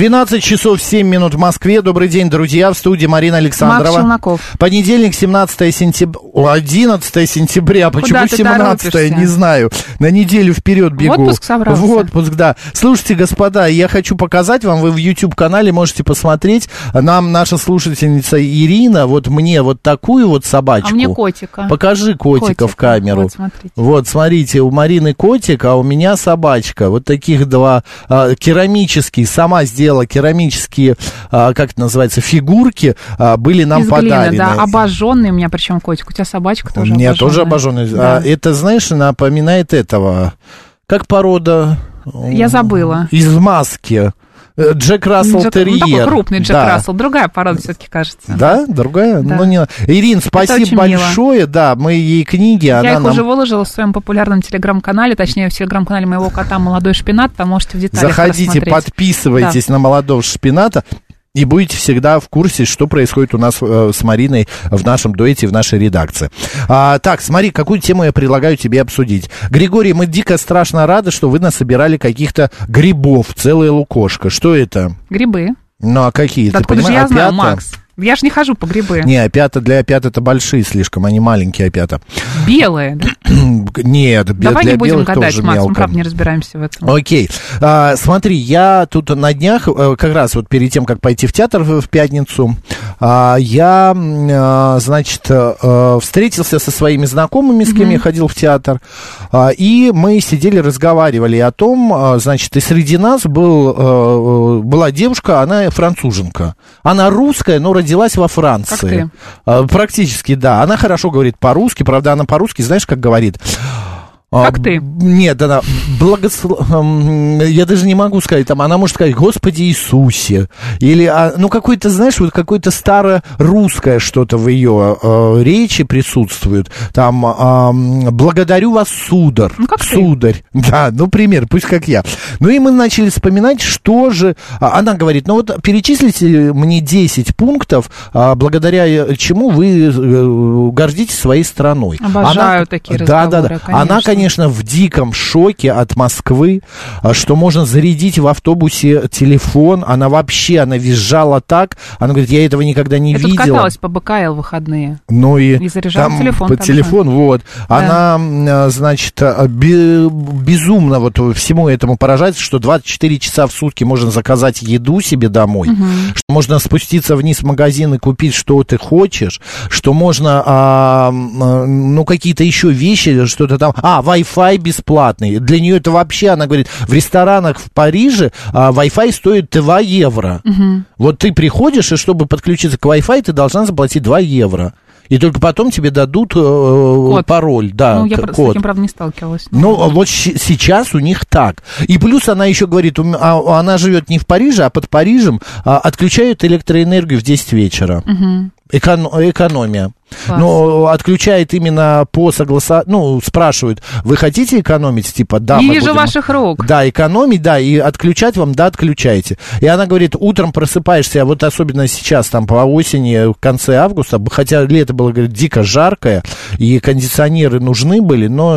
12 часов 7 минут в Москве. Добрый день, друзья. В студии Марина Александрова. Макс Челноков. Понедельник, 17 сентября. 11 сентября. Почему Куда ты 17 торопишься? Не знаю. На неделю вперед бегу. В отпуск собрался? В отпуск, да. Слушайте, господа, я хочу показать вам, вы в YouTube-канале можете посмотреть. Нам наша слушательница Ирина, вот мне вот такую вот собачку. А мне котика. Покажи котика, в Котика. камеру. Вот, смотрите. Вот, смотрите, у Марины котик, а у меня собачка. Вот таких два а, керамические, сама сделала керамические, а, как это называется, фигурки, а, были нам Из глины, подарены. да, обожженный у меня причем котик. У тебя собачка тоже у меня обожженная. тоже обожженный. Да. А, это, знаешь, напоминает этого, как порода... Я забыла. Из маски. Э, Джек Рассел Джек- Терьер. ну, такой крупный Джек Да. Рассел. Другая порода все-таки кажется. Да, другая? Да. Ну, не... Ирин, спасибо очень мило. большое. Да, мы ей книги, Я она их нам... уже выложила в своем популярном телеграм-канале, точнее, в телеграм-канале моего кота «Молодой шпинат», там можете в деталях Заходите, подписывайтесь на молодого шпината. И будете всегда в курсе, что происходит у нас э, с Мариной в нашем дуэте, в нашей редакции. А, так, смотри, какую тему я предлагаю тебе обсудить. Григорий, мы дико страшно рады, что вы насобирали каких-то грибов, целая лукошка. Что это? Грибы. Ну, а какие? Да Ты понимаешь, я знаю, опята? Макс? Я же не хожу по грибы. Не, опята для опят это большие слишком, они маленькие опята. Белые. да? Нет, Давай для не будем белых гадать, тоже Макс, мы мелко. правда не разбираемся в этом. Окей. А, смотри, я тут на днях, э, как раз вот перед тем, как пойти в театр в, пятницу, а, я, а, значит, э, встретился со своими знакомыми, с кем я ходил в театр, а, и мы сидели, разговаривали о том, значит, и среди нас был, э, была девушка, она француженка. Она русская, но родилась во Франции. Как ты. А, Практически, да. Она хорошо говорит по-русски, правда, она по-русски, знаешь, как говорит? А, Как ты? Нет, она благослов... Я даже не могу сказать, там, она может сказать, Господи Иисусе. Или, а, ну, какое-то, знаешь, вот какое-то старорусское что-то в ее э, речи присутствует. Там, а, м, благодарю вас, сударь. Ну, как ты. сударь. Да, ну, пример, пусть как я. Ну, и мы начали вспоминать, что же... а, Она говорит, ну, вот перечислите мне 10 пунктов, а, благодаря э, чему вы э, гордитесь своей страной. Обожаю Она- такие да, да, разговоры, да. Она, конечно. Конечно, в диком шоке от Москвы, а, что можно зарядить в автобусе телефон. Она вообще, она визжала так. Она говорит, я этого никогда не Я видела. каталась по БКЛ в выходные. Ну и, И заряжала там телефон по также. телефону, вот. Она, м, а, значит, а, бе- безумно вот всему этому поражается, что 24 часа в сутки можно заказать еду себе домой, что можно спуститься вниз в магазин и купить, что ты хочешь, что можно, а, ну, какие-то еще вещи, что-то там, а, Wi-Fi бесплатный. Для нее это вообще, она говорит, в ресторанах в Париже а, Wi-Fi стоит 2 евро. Вот ты приходишь, и чтобы подключиться к Wi-Fi, ты должна заплатить 2 евро. И только потом тебе дадут э, пароль, да, ну, я к- про- с код. этим, правда, не сталкивалась. Ну, а вот сейчас у них так. И плюс она еще говорит, а- она живет не в Париже, а под Парижем, а, отключают электроэнергию в 10 вечера. Эконо- экономия. Класс. Но отключает именно по согласа... Ну, спрашивают, вы хотите экономить? Типа, да, не мы вижу будем- ваших рук. Да, экономить, да, и отключать вам, да, отключайте. И она говорит, утром просыпаешься, а вот особенно сейчас, там, по осени, в конце августа, хотя лето было, говорит, дико жаркое, и кондиционеры нужны были, но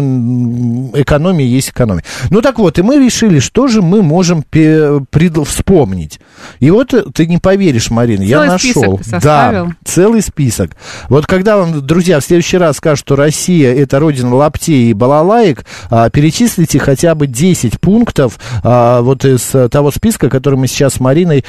экономия есть экономия. Ну, так вот, и мы решили, что же мы можем пред- вспомнить. И вот ты не поверишь, Марина, я Целый список нашел. составил? Да, целый список. Вот когда когда вам, друзья, в следующий раз скажут, что Россия это родина лаптей и балалаек, а, перечислите хотя бы 10 пунктов а, вот из того списка, который мы сейчас с Мариной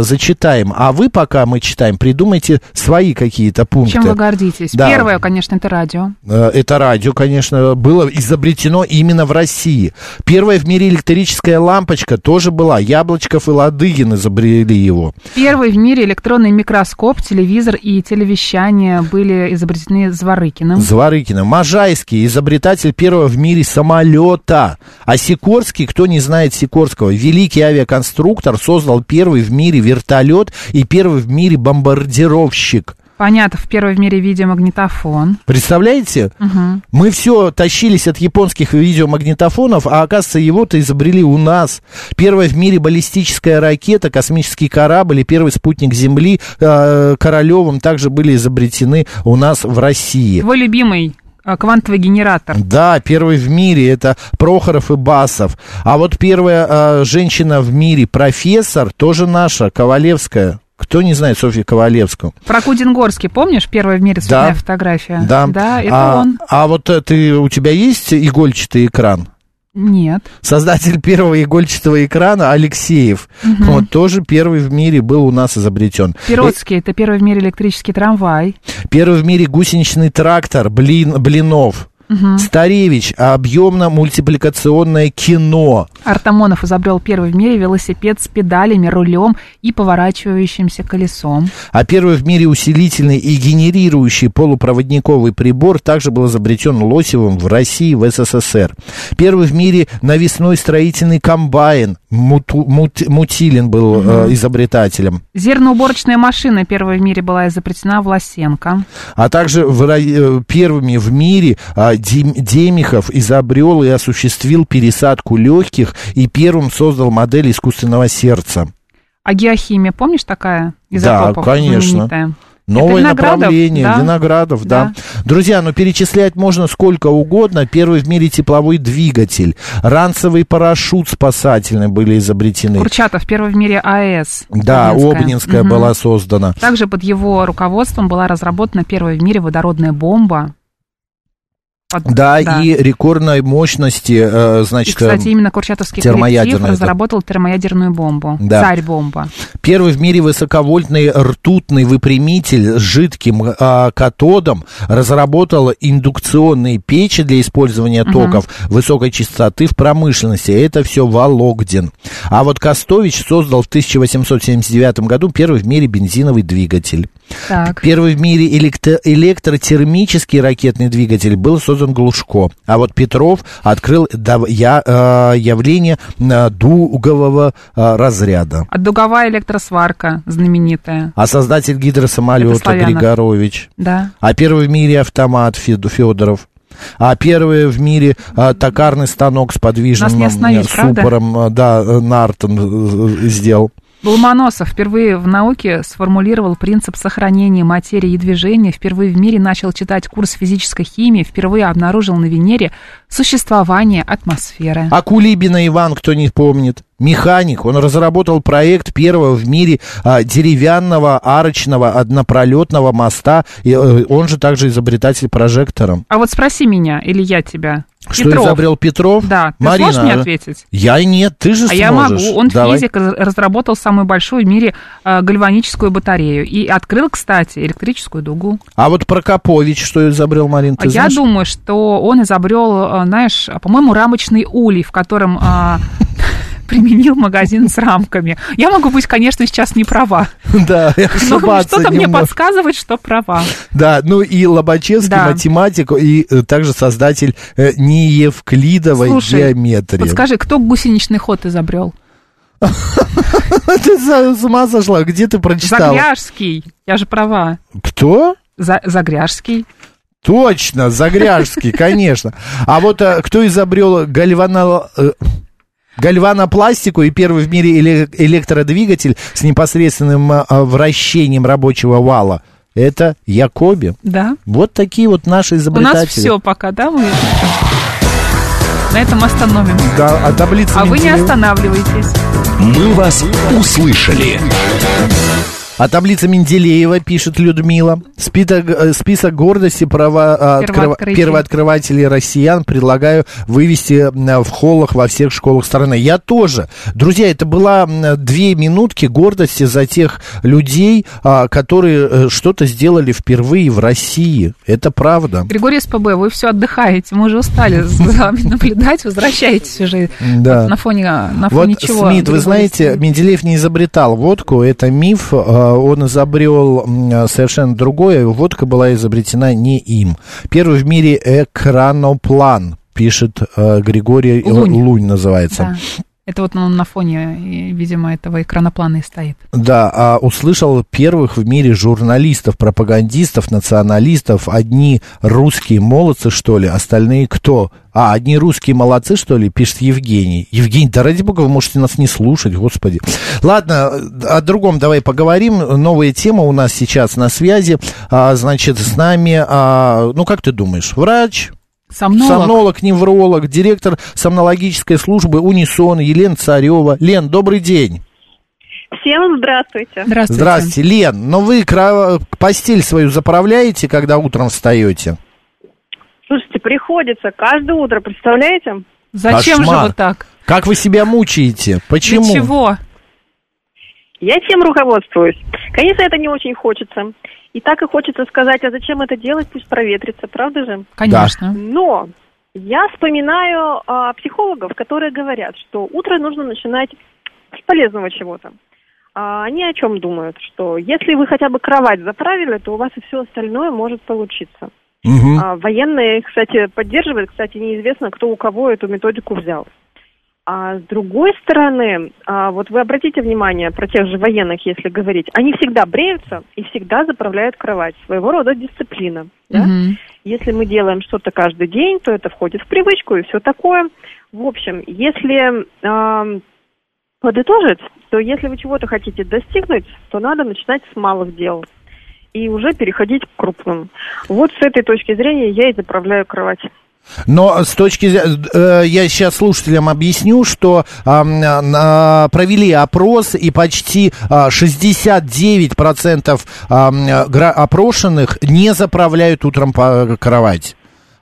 зачитаем. А вы, пока мы читаем, придумайте свои какие-то пункты. Чем вы гордитесь? Да. Первое, конечно, это радио. Э, Это радио, конечно, было изобретено именно в России. Первая в мире электрическая лампочка тоже была. Яблочков и Ладыгин изобрели его. Первый в мире электронный микроскоп, телевизор и телевещание были изобретены Зворыкиным. Зворыкина. Можайский, изобретатель первого в мире самолета. А Сикорский, кто не знает Сикорского, великий авиаконструктор, создал первый в мире вертолет и первый в мире бомбардировщик. Понятно, первый в мире видеомагнитофон. Представляете? Мы все тащились от японских видеомагнитофонов, а оказывается, его-то изобрели у нас. Первая в мире баллистическая ракета, космический корабль и первый спутник Земли э, Королевым также были изобретены у нас в России. Твой любимый а, квантовый генератор. Да, первый в мире это Прохоров и Басов. А вот первая э, женщина в мире, профессор, тоже наша, Ковалевская. Кто не знает Софью Ковалевскую? Про Кудингорский, помнишь, первая в мире цветная Да. фотография? Да. Да, это а, он. А вот э, ты, у тебя есть игольчатый экран? Нет. Создатель первого игольчатого экрана Алексеев. Вот тоже первый в мире был у нас изобретен. Пиротский, это первый в мире электрический трамвай. Первый в мире гусеничный трактор Блин, Блинов. Старевич, объемно-мультипликационное кино. Артамонов изобрел первый в мире велосипед с педалями, рулем и поворачивающимся колесом. А первый в мире усилительный и генерирующий полупроводниковый прибор также был изобретен Лосевым в России в СССР. Первый в мире навесной строительный комбайн Муту- Мут- Мутилин был э, изобретателем. Зерноуборочная машина первая в мире была изобретена Власенко. А также в э, первыми в мире а, Дем- Демихов изобрел и осуществил пересадку легких и первым создал модель искусственного сердца. А геохимия, помнишь такая? Изотопов конечно. знаменитая? Новое Виноградов, направление, да? Виноградов, да. Друзья, ну перечислять можно сколько угодно. Первый в мире тепловой двигатель, ранцевый парашют спасательный были изобретены. Курчатов, первый в мире АЭС. Да, Обнинская. Обнинская Мгм. была создана. Также под его руководством была разработана первая в мире водородная бомба. Под- Да, и рекордной мощности, э, И, значит, кстати, именно Курчатовский коллектив да. разработал термоядерную бомбу. Да. Царь-бомба. Первый в мире высоковольтный ртутный выпрямитель с жидким а, катодом разработал индукционные печи для использования токов высокой частоты в промышленности. Это все Вологдин. А вот Костович создал в 1879 году первый в мире бензиновый двигатель. Так. Первый в мире электро- электротермический ракетный двигатель был создан Глушко. А вот Петров открыл я- э, явление э, дугового э, разряда. А дуговая электросварка знаменитая. А создатель гидросамолета. Григорович. Да. А первый в мире автомат Федоров. А первый в мире а, токарный станок с подвижным правда? супором, э, да, Нартон сделал. Ломоносов впервые в науке сформулировал принцип сохранения материи и движения, впервые в мире начал читать курс физической химии, впервые обнаружил на Венере существование атмосферы. А Кулибина Иван, кто не помнит, механик, он разработал проект первого в мире а, деревянного арочного однопролетного моста, и, э, он же также изобретатель прожектора. А вот спроси меня, или я тебя. Что Петров. изобрел Петров? Да, ты Марина, сможешь мне а? ответить? Я нет, ты же А я сможешь. могу. Он Давай. физик, раз- разработал самую большую в мире э, гальваническую батарею. И открыл, кстати, электрическую дугу. А вот Прокопович что изобрел, Марин, ты А я знаешь? думаю, что он изобрел, знаешь, по-моему, рамочный улей, в котором а, применил магазин с рамками. Я могу быть, конечно, сейчас не права. Да, Но что-то мне подсказывает, что права. Да, ну и Лобачевский, Да. математик, и э, также создатель э, неевклидовой Слушай, геометрии. Вот скажи, кто гусеничный ход изобрел? Ты с ума сошла? Где ты прочитала? Загряжский. Я же права. Кто? За- Загряжский. Точно, Загряжский, конечно. А вот э, кто изобрел гальвано... Гальванопластику и первый в мире эле- электродвигатель с непосредственным э, вращением рабочего вала. Это Якоби. Да. Вот такие вот наши У изобретатели. нас все пока, да, мы на этом остановим. Да, а таблица А вы не Менделеева? останавливайтесь. «Мы вас услышали». А таблица Менделеева, пишет Людмила. Список, э, список гордости права, а, Первооткрытий. первооткрывателей россиян предлагаю вывести в холлах во всех школах страны. Я тоже. Друзья, это была две минутки гордости за тех людей, а, которые э, что-то сделали впервые в России. Это правда. Григорий СПБ, вы все отдыхаете, мы уже устали за вами наблюдать, возвращайтесь уже. Да. Вот на фоне, на Вот, фоне чего? Смит, вы знаете? Менделеев не изобретал водку, это миф, э, он изобрел м, совершенно другое, водка была изобретена не им. Первый в мире экраноплан, пишет э, Григорий Лунь. Лунь называется. Да. Это вот он на фоне, видимо, этого экраноплана и стоит. Да, а услышал первых в мире журналистов, пропагандистов, националистов. Одни русские молодцы, что ли, остальные кто? А, одни русские молодцы, что ли, пишет Евгений. Евгений, да ради бога, вы можете нас не слушать, господи. Ладно, о другом давай поговорим. Новая тема у нас сейчас на связи. А, значит, с нами, а, ну, как ты думаешь, врач, Сомнолог. сомнолог, невролог, директор сомнологической службы Унисон Елена Царева. Лен, добрый день. Всем здравствуйте. Здравствуйте. Здравствуйте, Лен. Но вы постель свою заправляете, когда утром встаете? Слушайте, приходится каждое утро, представляете? Зачем Кошмар. же вы так? Как вы себя мучаете? Почему? Для чего? Я тем руководствуюсь. Конечно, это не очень хочется. И так и хочется сказать, а зачем это делать, пусть проветрится, правда же? Конечно. Но я вспоминаю а, психологов, которые говорят, что утро нужно начинать с полезного чего-то. А, они о чем думают? Что если вы хотя бы кровать заправили, то у вас и все остальное может получиться. Мгм. А, военные, кстати, поддерживают. Кстати, неизвестно, кто у кого эту методику взял. А с другой стороны, а, вот вы обратите внимание про тех же военных, если говорить, они всегда бреются и всегда заправляют кровать. Своего рода дисциплина. да? Мгм. Если мы делаем что-то каждый день, то это входит в привычку и все такое. В общем, если ам, подытожить, то если вы чего-то хотите достигнуть, то надо начинать с малых дел и уже переходить к крупным. Вот с этой точки зрения я и заправляю кровать. Но с точки зрения... э, я сейчас слушателям объясню, что на- провели опрос, и почти а, 69% ам, гра- опрошенных не заправляют утром по кровать.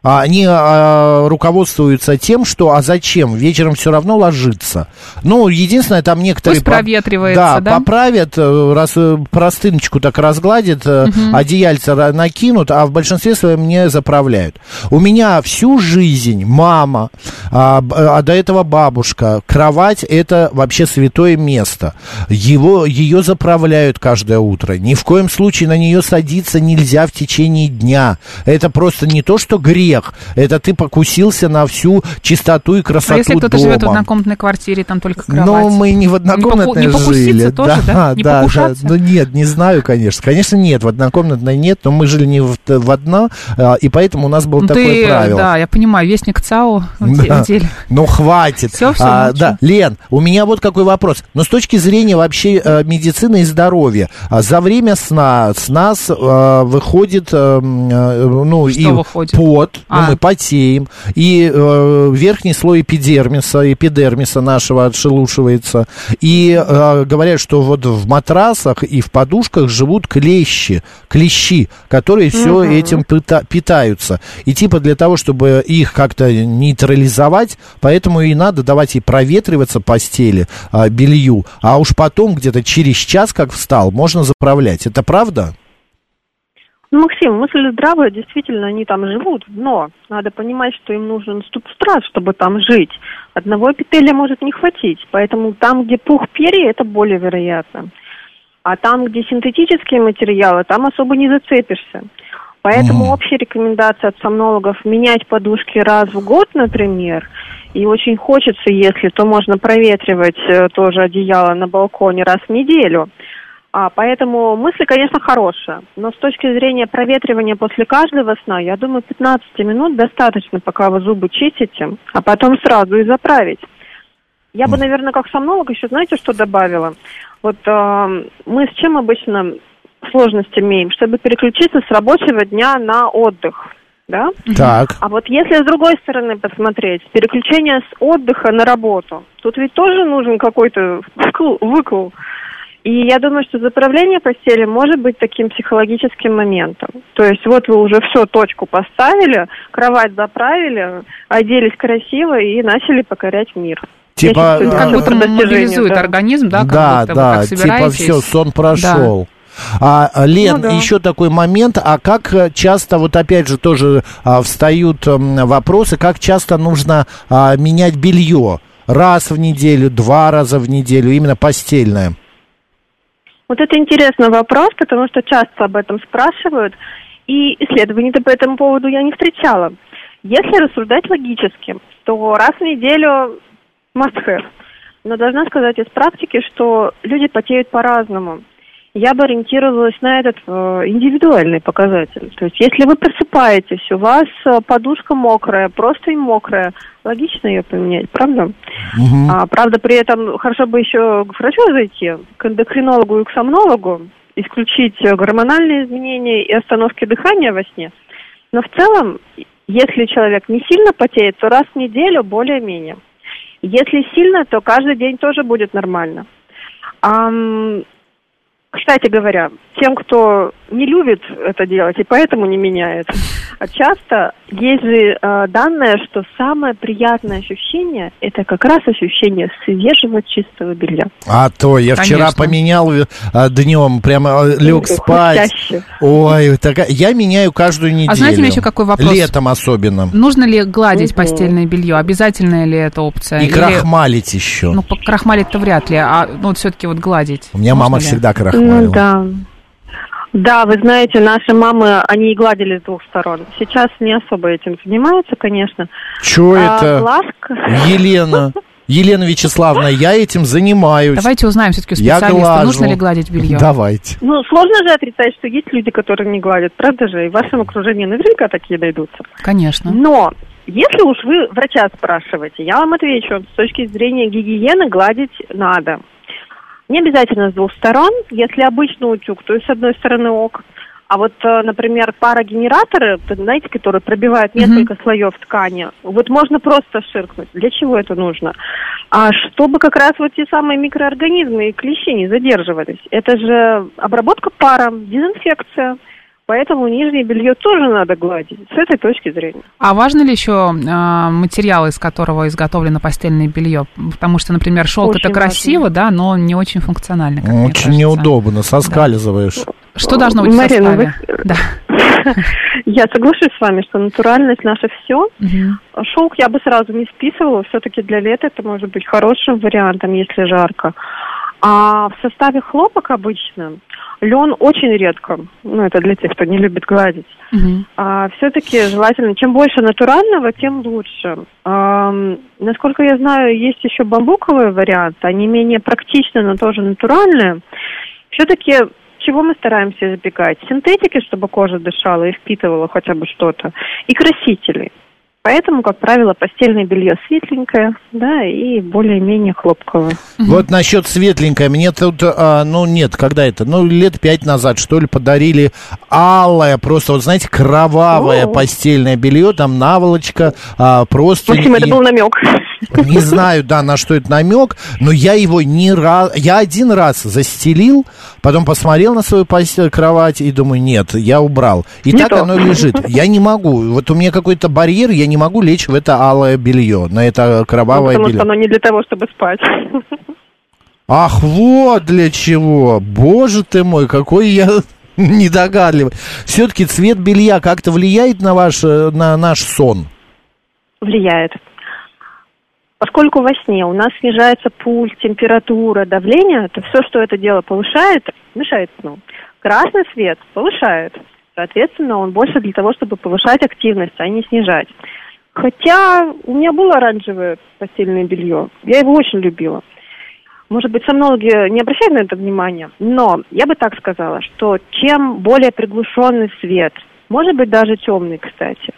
А Они а, руководствуются тем, что а зачем? Вечером все равно ложиться. Ну, единственное, там некоторые... Пусть проветривается, да? да? поправят, э, раз э, простыночку так разгладят, одеяльце ра- накинут, а в большинстве своем не заправляют. У меня всю жизнь мама, а, а до этого бабушка, кровать это вообще святое место. Его, ее заправляют каждое утро. Ни в коем случае на нее садиться нельзя в течение дня. Это просто не то, что грех, это ты покусился на всю чистоту и красоту А если кто-то дома. живет в однокомнатной квартире, там только кровать? Ну, мы не в однокомнатной Не поку- не жили. тоже, да? Не да, покушаться? Ну, нет, не знаю, конечно. Конечно, нет, в однокомнатной нет, но мы жили не в, в одно, а, и поэтому у нас было Ну, такое ты, правило. да, я понимаю, вестник ЦАО де- Да. в деле. Ну, хватит. Всё, всё, А, да. Лен, у меня вот какой вопрос. Но с точки зрения вообще э, медицины и здоровья, а, за время сна с нас э, выходит, э, м, э, ну, Что и выходит? пот, ну, А. мы потеем, и э, верхний слой эпидермиса, эпидермиса нашего отшелушивается. И э, говорят, что вот в матрасах и в подушках живут клещи, клещи, которые все этим пита- питаются. И типа для того, чтобы их как-то нейтрализовать, поэтому и надо давать ей проветриваться постели, а, белью, а уж потом где-то через час, как встал, можно заправлять. Это правда? Ну, Максим, мысль здравая, действительно, они там живут, но надо понимать, что им нужен субстрат, чтобы там жить. Одного эпителия может не хватить, поэтому там, где пух перья, это более вероятно. А там, где синтетические материалы, там особо не зацепишься. Поэтому общая рекомендация от сомнологов менять подушки раз в год, например, и очень хочется, если, то можно проветривать э, тоже одеяло на балконе раз в неделю. А, поэтому мысль, конечно, хорошая, но с точки зрения проветривания после каждого сна, я думаю, 15 минут достаточно, пока вы зубы чистите, а потом сразу и заправить. Я бы, наверное, как сомнолог еще, знаете, что добавила? Вот э, мы с чем обычно сложность имеем? Чтобы переключиться с рабочего дня на отдых, да? Так. А вот если с другой стороны посмотреть, переключение с отдыха на работу, тут ведь тоже нужен какой-то вкл, выкл. И я думаю, что заправление постели может быть таким психологическим моментом. То есть вот вы уже все, точку поставили, кровать заправили, оделись красиво и начали покорять мир. Типа, считаю, Это как будто мобилизует да. организм, да, как да, будто вы да, так типа все, сон прошел. А, а, Лен, Ну да. еще такой момент, а как э, часто, вот опять же тоже а, встают м, вопросы, как часто нужно а, менять белье? Раз в неделю, два раза в неделю, именно постельное. Вот это интересный вопрос, потому что часто об этом спрашивают, и исследований по этому поводу я не встречала. Если рассуждать логически, то раз в неделю must have. Но должна сказать из практики, что люди потеют по-разному. Я бы ориентировалась на этот э, индивидуальный показатель. То есть, если вы просыпаетесь, у вас э, подушка мокрая, просто и мокрая, логично ее поменять, правда? Мгм. А, правда, при этом хорошо бы еще к врачу зайти, к эндокринологу и к сомнологу, исключить гормональные изменения и остановки дыхания во сне. Но в целом, если человек не сильно потеет, то раз в неделю более-менее. Если сильно, то каждый день тоже будет нормально. Ам, кстати говоря, тем, кто не любит это делать и поэтому не меняет, а часто есть же э, данные, что самое приятное ощущение – это как раз ощущение свежего чистого белья. А то я вчера Конечно. поменял днем, прямо э, лег спать. Хрустяще. Ой, такая, я меняю каждую неделю. А знаете ли еще какой вопрос? Летом особенно. Нужно ли гладить Мгм. постельное белье? Обязательная ли это опция? И Или- крахмалить еще. Ну, крахмалить-то вряд ли, а ну, вот все-таки вот гладить. У меня Можно мама ли? всегда Ну да. Да, вы знаете, наши мамы, они и гладили с двух сторон. Сейчас не особо этим занимаются, конечно. Че А это? ласка... Елена. Елена Вячеславовна, я этим занимаюсь. Давайте узнаем все-таки у Я специалиста, нужно ли гладить белье. Давайте. Ну, сложно же отрицать, что есть люди, которые не гладят, правда же? И в вашем окружении наверняка такие найдутся. Конечно. Но если уж вы врача спрашиваете, я вам отвечу, с точки зрения гигиены гладить надо. Не обязательно с двух сторон. Если обычный утюг, то и с одной стороны ок. А вот, э, например, парогенераторы, знаете, которые пробивают несколько слоев ткани, вот можно просто ширкнуть. Для чего это нужно? А чтобы как раз вот те самые микроорганизмы и клещи не задерживались. Это же обработка пара, дезинфекция. Поэтому нижнее белье тоже надо гладить с этой точки зрения. А важно ли еще а, материал, из которого изготовлено постельное белье? Потому что, например, шелк это красиво, да, но не очень функционально. Очень неудобно, соскальзываешь. Что должно быть в Марина, составе? вы- Да. Я соглашусь с вами, что натуральность наше все. Шелк я бы сразу не списывала, все-таки для лета это может быть хорошим вариантом, если жарко. А в составе хлопок обычно лен очень редко. Ну, это для тех, кто не любит гладить. Мгм. А все-таки желательно, чем больше натурального, тем лучше. Ам, насколько я знаю, есть еще бамбуковые варианты, они менее практичны, но тоже натуральные. Все-таки чего мы стараемся избегать? Синтетики, чтобы кожа дышала и впитывала хотя бы что-то, и красителей. Поэтому, как правило, постельное белье светленькое, да, и более-менее хлопковое. Вот насчет светленькое. Мне тут, а, ну нет, когда это? Ну, лет пять назад, что ли, подарили алое, просто, вот знаете, кровавое О. постельное белье, там наволочка, а, просто... Максим, это был намек. Не знаю, да, на что это намек, но я его не раз... Я один раз застелил, потом посмотрел на свою постель, кровать и думаю, нет, я убрал. И Не так то. оно лежит. Я не могу. Вот у меня какой-то барьер, я не могу лечь в это алое белье, на это Ну, кровавое потому белье. что оно не для того, чтобы спать. Ах, вот для чего. Боже ты мой, какой я недогадливый. Все-таки цвет белья как-то влияет на ваш, э, на наш сон? влияет. Поскольку во сне у нас снижается пульс, температура, давление, то все, что это дело повышает, мешает сну. Красный свет повышает. Соответственно, он больше для того, чтобы повышать активность, а не снижать. Хотя у меня было оранжевое постельное белье. Я его очень любила. Может быть, сомнологи не обращают на это внимания, но я бы так сказала, что чем более приглушенный свет, может быть, даже темный, кстати,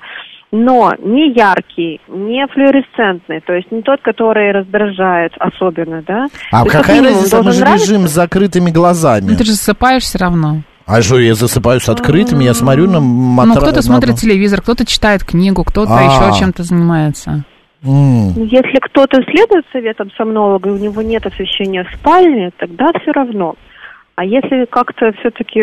но не яркий, не флуоресцентный, то есть не тот, который раздражает особенно, да. А То какая разница, мы же лежим с закрытыми глазами. Ну, ты же засыпаешь все равно. А что, я засыпаю с открытыми, я смотрю на Ну, матрац. кто-то смотрит телевизор, кто-то читает книгу, кто-то А. еще чем-то занимается. Ну, Если кто-то следует советам сомнолога, и у него нет освещения в спальне, тогда все равно. А если как-то все-таки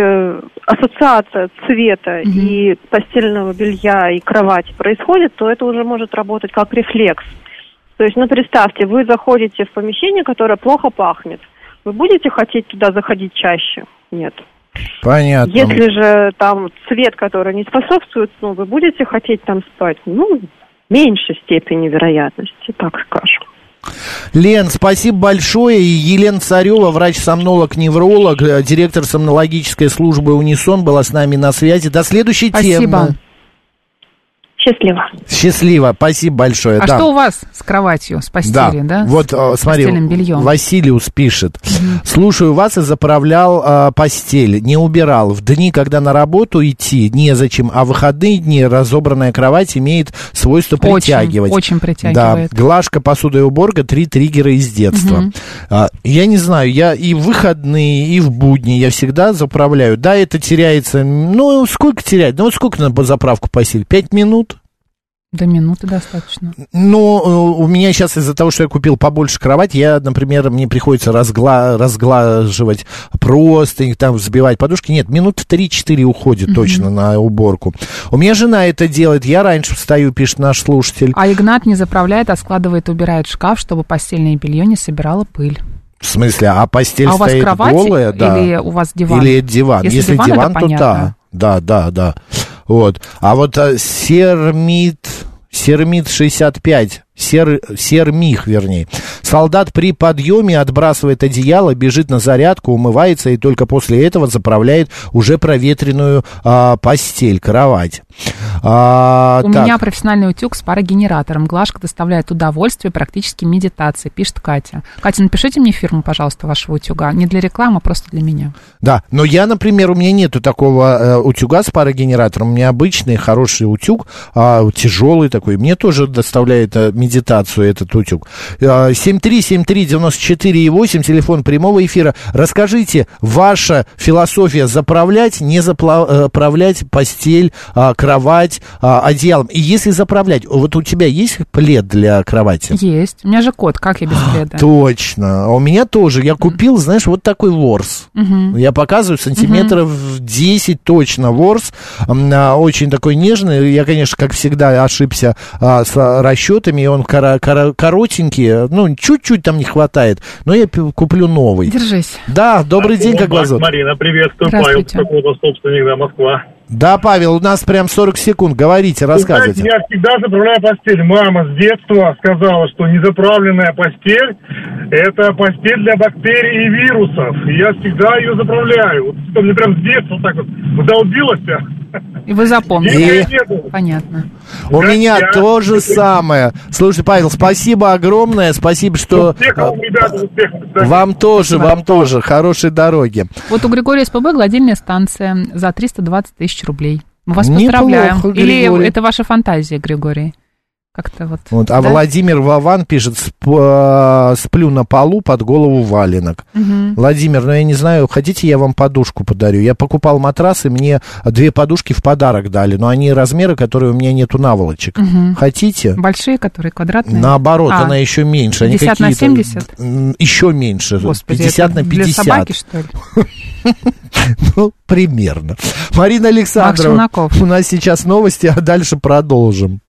ассоциация цвета и постельного белья и кровати происходит, то это уже может работать как рефлекс. То есть, ну, представьте, вы заходите в помещение, которое плохо пахнет. Вы будете хотеть туда заходить чаще? Нет. Понятно. Если же там цвет, который не способствует сну, вы будете хотеть там спать? Ну, в меньшей степени вероятности, так скажем. Лен, спасибо большое. И Елена Царева, врач-сомнолог-невролог, э, директор сомнологической службы «Унисон» была с нами на связи. До следующей Спасибо. темы. Счастливо. Счастливо, спасибо большое. А да. что у вас с кроватью, с постелью, да? Вот, э, С смотри, бельем. Василиус пишет. Слушаю вас и заправлял э, постель, не убирал. В дни, когда на работу идти незачем, а в выходные дни разобранная кровать имеет свойство Очень, притягивать. очень притягивает. Да, глажка, посуда и уборка, три триггера из детства. А, я не знаю, я и в выходные, и в будни я всегда заправляю. Да, это теряется, ну, сколько терять? Ну, вот сколько на заправку постель? Пять минут? До минуты достаточно. Ну, э, у меня сейчас из-за того, что я купил побольше кровать, я, например, мне приходится разгла- разглаживать простынь, там взбивать подушки. Нет, минут 3-4 уходит точно на уборку. У меня жена это делает, я раньше встаю, пишет наш слушатель. А Игнат не заправляет, а складывает, убирает шкаф, чтобы постельное белье не собирало пыль. В смысле, а постель а стоит голая? Да. или у вас диван? Или диван. Если Если, диван, диван, то понятно. да. Да, да, да. Вот. А вот а, сермит... Сермит 65, сер, сермих, вернее. Солдат при подъеме отбрасывает одеяло, бежит на зарядку, умывается и только после этого заправляет уже проветренную а, постель, кровать. А, У так. меня профессиональный утюг с парогенератором. Глажка доставляет удовольствие, практически медитации, пишет Катя. Катя, напишите мне фирму, пожалуйста, вашего утюга. Не для рекламы, а просто для меня. Да, но я, например, у меня нету такого э, утюга с парогенератором. У меня обычный хороший утюг, а, тяжелый такой. Мне тоже доставляет э, медитацию этот утюг. Э, 7373948, телефон прямого эфира. Расскажите, ваша философия заправлять, не заправлять постель, а, кровать, а, одеялом. И если заправлять, вот у тебя есть плед для кровати? Есть. У меня же кот, как я без пледа? Точно. А у меня тоже. Я купил, знаешь, вот такой ворс. Мгм. Я показываю сантиметров 10 точно ворс. А, Очень такой нежный. Я, конечно, как всегда, ошибся а, с а, расчетами. Он кора- кора- коротенький. Ну, чуть-чуть там не хватает. Но я куплю новый. Держись. Да, добрый день, как вас зовут? Марина, приветствую. Павел, какого-то собственник, да, Москва. Да, Павел, у нас прям 40 секунд. Говорите, рассказывайте. знаете, я всегда заправляю постель. Мама с детства сказала, что незаправленная постель – это постель для бактерий и вирусов. И я всегда ее заправляю. Вот что мне прям с детства так вот вдолбилось. И вы запомнили. И-. Понятно. У Да, меня то же самое. Слушай, Павел, спасибо огромное. Спасибо, что... Успехов вам, ребята, успехов. Вам тоже, вам тоже. Хорошей дороги. Вот у Григория СПБ гладильная станция за 320 тысяч рублей. Мы вас Неплохо, поздравляем. Или Григорий. это ваша фантазия, Григорий? Как-то вот. Вот, а да? Владимир Вован пишет, «Сп- э, сплю на полу под голову валенок. Мгм. Владимир, ну я не знаю, хотите, я вам подушку подарю? Я покупал матрас, и мне две подушки в подарок дали, но они размеры, которые у меня нету наволочек. Мгм. Хотите? Большие, которые квадратные? Наоборот, А, она еще меньше. Они 50 на какие-то, 70? м, Еще меньше. Господи, 50 это на для 50. собаки, что ли? Ну, примерно. Марина Александрова. Челноков. У нас сейчас новости, а дальше продолжим.